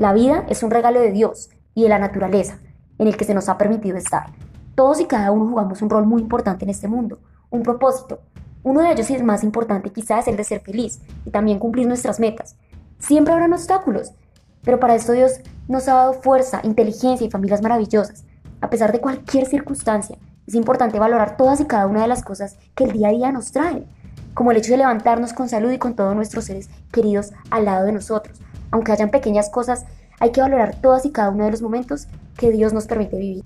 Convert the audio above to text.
La vida es un regalo de Dios y de la naturaleza en el que se nos ha permitido estar. Todos y cada uno jugamos un rol muy importante en este mundo, un propósito. Uno de ellos y el más importante quizás es el de ser feliz y también cumplir nuestras metas. Siempre habrán obstáculos, pero para esto Dios nos ha dado fuerza, inteligencia y familias maravillosas. A pesar de cualquier circunstancia, es importante valorar todas y cada una de las cosas que el día a día nos trae, como el hecho de levantarnos con salud y con todos nuestros seres queridos al lado de nosotros. Aunque hayan pequeñas cosas, hay que valorar todas y cada uno de los momentos que Dios nos permite vivir.